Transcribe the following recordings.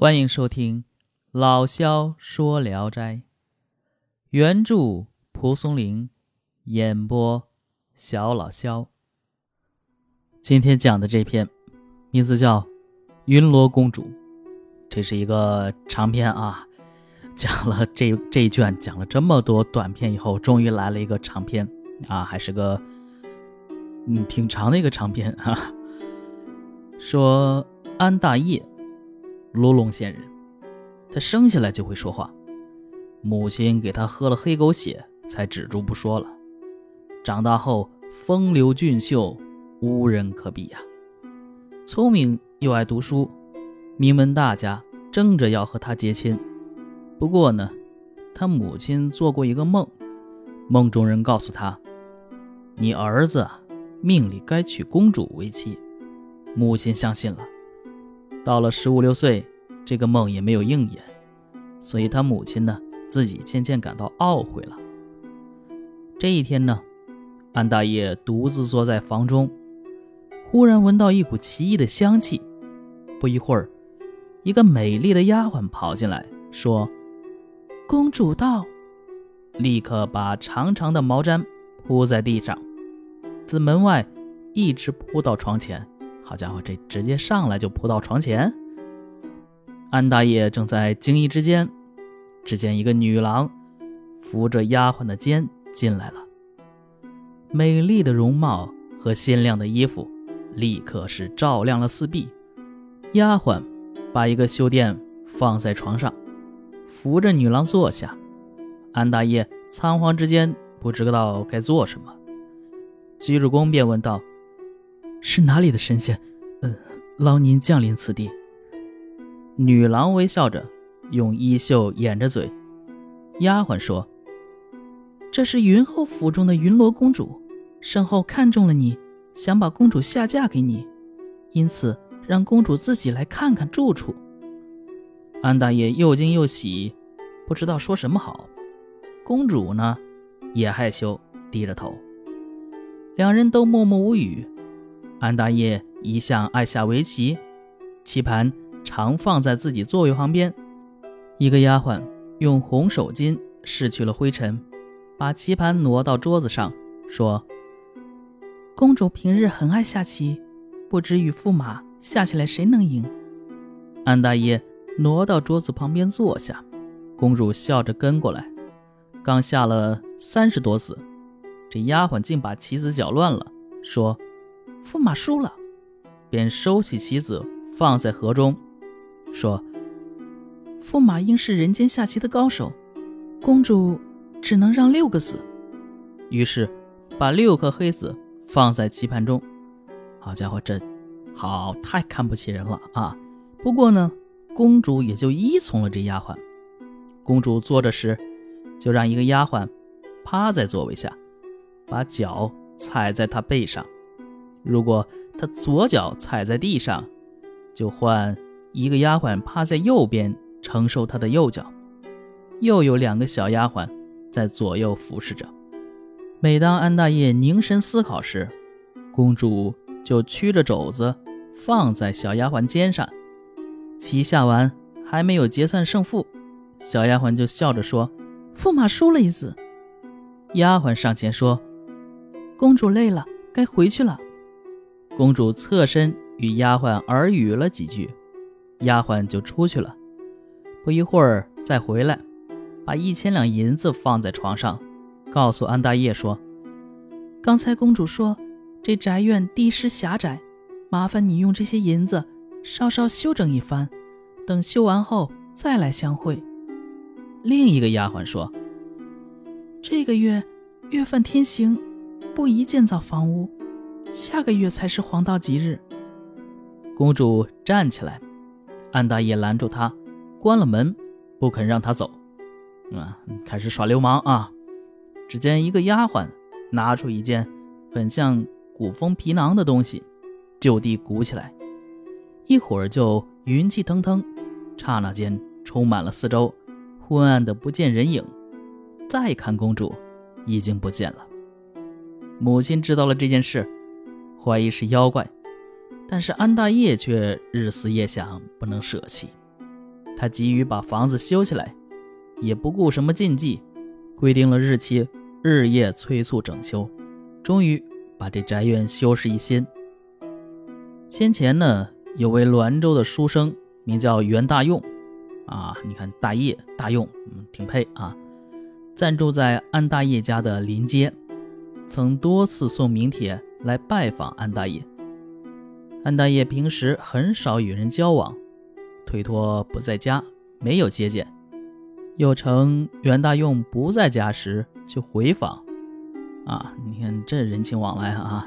欢迎收听老萧说聊斋，原著蒲松龄，演播小老萧。今天讲的这篇名字叫《云罗公主》，这是一个长篇啊。讲了这这一卷，讲了这么多短篇以后，终于来了一个长篇啊，还是个嗯挺长的一个长篇啊。说安大业。卢龙县人，他生下来就会说话，母亲给他喝了黑狗血，才止住不说了。长大后风流俊秀，无人可比呀。聪明又爱读书，名门大家争着要和他结亲。不过呢，他母亲做过一个梦，梦中人告诉他：“你儿子命里该娶公主为妻。”母亲相信了。到了十五六岁，这个梦也没有应验，所以他母亲呢，自己渐渐感到懊悔了。这一天呢，安大爷独自坐在房中，忽然闻到一股奇异的香气。不一会儿，一个美丽的丫鬟跑进来，说：“公主到。”立刻把长长的毛毡铺在地上，自门外一直铺到床前。好家伙，这直接上来就扑到床前。安大爷正在惊异之间，只见一个女郎扶着丫鬟的肩进来了。美丽的容貌和鲜亮的衣服，立刻是照亮了四壁。丫鬟把一个绣垫放在床上，扶着女郎坐下。安大爷仓皇之间不知道该做什么，居主公便问道。是哪里的神仙？嗯，劳您降临此地。女郎微笑着，用衣袖掩着嘴。丫鬟说：“这是云后府中的云罗公主，身后看中了你，想把公主下嫁给你，因此让公主自己来看看住处。”安大爷又惊又喜，不知道说什么好。公主呢，也害羞，低着头。两人都默默无语。安大爷一向爱下围棋，棋盘常放在自己座位旁边。一个丫鬟用红手巾拭去了灰尘，把棋盘挪到桌子上，说：“公主平日很爱下棋，不知与驸马下起来谁能赢？”安大爷挪到桌子旁边坐下，公主笑着跟过来。刚下了三十多子，这丫鬟竟把棋子搅乱了，说。驸马输了，便收起棋子放在盒中，说：“驸马应是人间下棋的高手，公主只能让六个子。”于是把六颗黑子放在棋盘中。好家伙，这好太看不起人了啊！不过呢，公主也就依从了这丫鬟。公主坐着时，就让一个丫鬟趴在座位下，把脚踩在她背上。如果他左脚踩在地上，就换一个丫鬟趴在右边承受他的右脚，又有两个小丫鬟在左右服侍着。每当安大爷凝神思考时，公主就屈着肘子放在小丫鬟肩上。棋下完还没有结算胜负，小丫鬟就笑着说：“驸马输了一子。”丫鬟上前说：“公主累了，该回去了。”公主侧身与丫鬟耳语了几句，丫鬟就出去了。不一会儿再回来，把一千两银子放在床上，告诉安大爷说：“刚才公主说这宅院地势狭窄，麻烦你用这些银子稍稍修整一番，等修完后再来相会。”另一个丫鬟说：“这个月月份天行，不宜建造房屋。”下个月才是黄道吉日。公主站起来，安大爷拦住她，关了门，不肯让她走。啊，开始耍流氓啊！只见一个丫鬟拿出一件很像古风皮囊的东西，就地鼓起来，一会儿就云气腾腾，刹那间充满了四周，昏暗的不见人影。再看公主，已经不见了。母亲知道了这件事。怀疑是妖怪，但是安大业却日思夜想，不能舍弃。他急于把房子修起来，也不顾什么禁忌，规定了日期，日夜催促整修，终于把这宅院修饰一新。先前呢，有位滦州的书生，名叫袁大用，啊，你看大业大用，嗯，挺配啊。暂住在安大业家的临街，曾多次送名帖来拜访安大业。安大业平时很少与人交往。推脱不在家，没有接见，又称袁大用不在家时去回访，啊，你看这人情往来啊，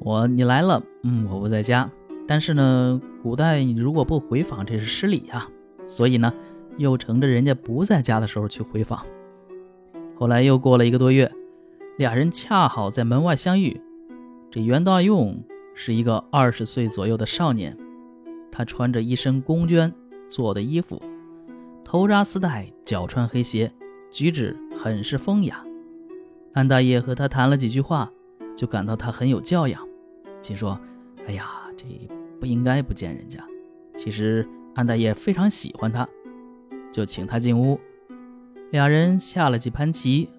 我你来了，嗯，我不在家，但是呢，古代你如果不回访，这是失礼呀，所以呢，又乘着人家不在家的时候去回访。后来又过了一个多月，俩人恰好在门外相遇，这袁大用是一个二十岁左右的少年。他穿着一身宫绢做的衣服，头扎丝带，脚穿黑鞋，举止很是风雅。安大爷和他谈了几句话，就感到他很有教养，心说：“哎呀，这不应该不见人家。”其实安大爷非常喜欢他，就请他进屋。俩人下了几盘棋，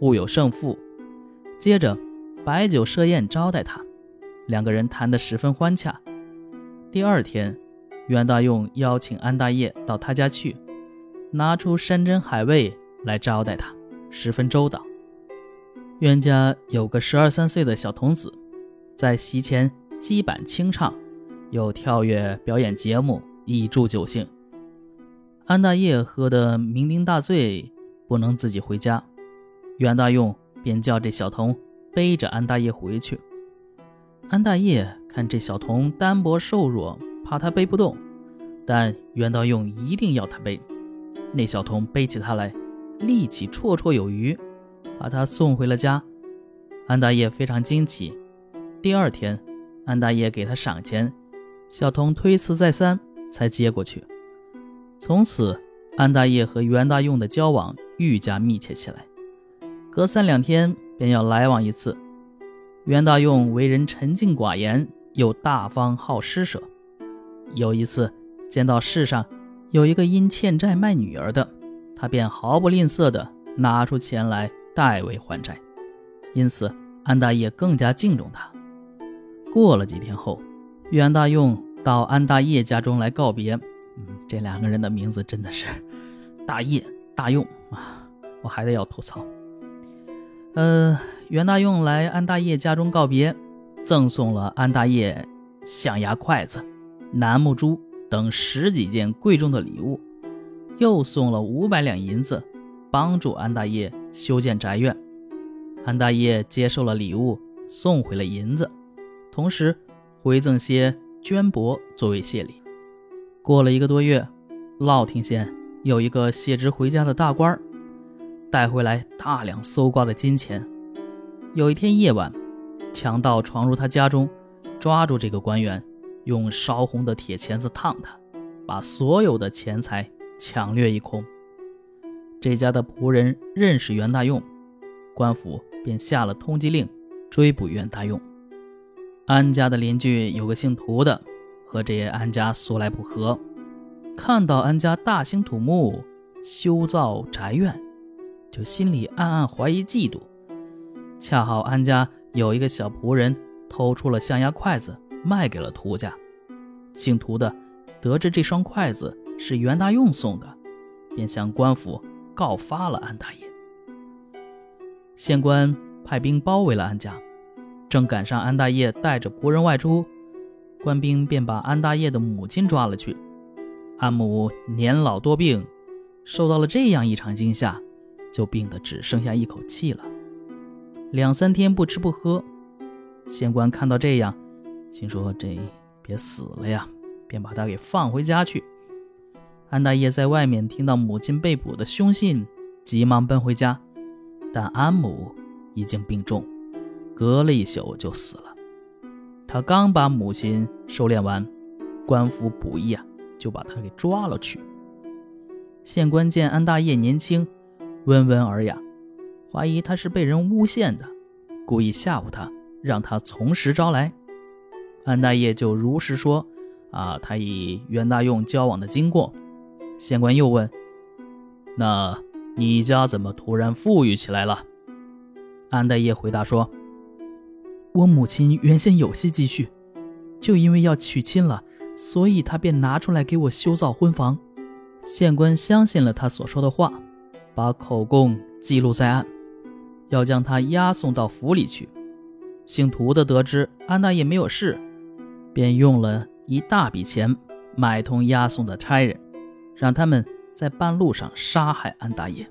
互有胜负，接着摆酒设宴招待他，两个人谈得十分欢洽。第二天。袁大用邀请安大业到他家去，拿出山珍海味来招待他，十分周到。袁家有个十二三岁的小童子，在席前击板清唱，又跳跃表演节目，以助酒兴。安大业喝得酩酊大醉，不能自己回家，袁大用便叫这小童背着安大业回去。安大业看这小童单薄瘦弱。怕他背不动，但袁道用一定要他背。那小童背起他来，力气绰绰有余，把他送回了家。安大爷非常惊奇。第二天，安大爷给他赏钱，小童推辞再三，才接过去。从此，安大爷和袁大用的交往愈加密切起来，隔三两天便要来往一次。袁大用为人沉静寡言，又大方好施舍。有一次，见到世上有一个因欠债卖女儿的，他便毫不吝啬地拿出钱来代为还债，因此安大业更加敬重他。过了几天后，袁大用到安大业家中来告别。嗯，这两个人的名字真的是 大业大用啊！我还得要吐槽。呃，袁大用来安大业家中告别，赠送了安大业象牙筷子。楠木珠等十几件贵重的礼物，又送了五百两银子，帮助安大业修建宅院。安大业接受了礼物，送回了银子，同时回赠些绢帛作为谢礼。过了一个多月，乐亭县有一个卸职回家的大官，带回来大量搜刮的金钱。有一天夜晚，强盗闯入他家中，抓住这个官员。用烧红的铁钳子烫他，把所有的钱财抢掠一空。这家的仆人认识袁大用，官府便下了通缉令，追捕袁大用。安家的邻居有个姓涂的，和这安家素来不和，看到安家大兴土木，修造宅院，就心里暗暗怀疑嫉妒。恰好安家有一个小仆人偷出了象牙筷子。卖给了涂家，姓涂的得知这双筷子是袁大用送的，便向官府告发了安大爷。县官派兵包围了安家，正赶上安大爷带着仆人外出，官兵便把安大爷的母亲抓了去。安母年老多病，受到了这样一场惊吓，就病得只剩下一口气了，两三天不吃不喝。县官看到这样。心说：“这别死了呀！”便把他给放回家去。安大爷在外面听到母亲被捕的凶信，急忙奔回家，但安母已经病重，隔了一宿就死了。他刚把母亲收敛完，官府捕役啊，就把他给抓了去。县官见安大爷年轻，温文尔雅，怀疑他是被人诬陷的，故意吓唬他，让他从实招来。安大业就如实说：“啊，他与袁大用交往的经过，县官又问：“那你家怎么突然富裕起来了？”安大爷回答说：“我母亲原先有些积蓄，就因为要娶亲了，所以她便拿出来给我修造婚房。”县官相信了他所说的话，把口供记录在案，要将他押送到府里去。姓涂的得知安大爷没有事，便用了一大笔钱买通押送的差人，让他们在半路上杀害安大爷。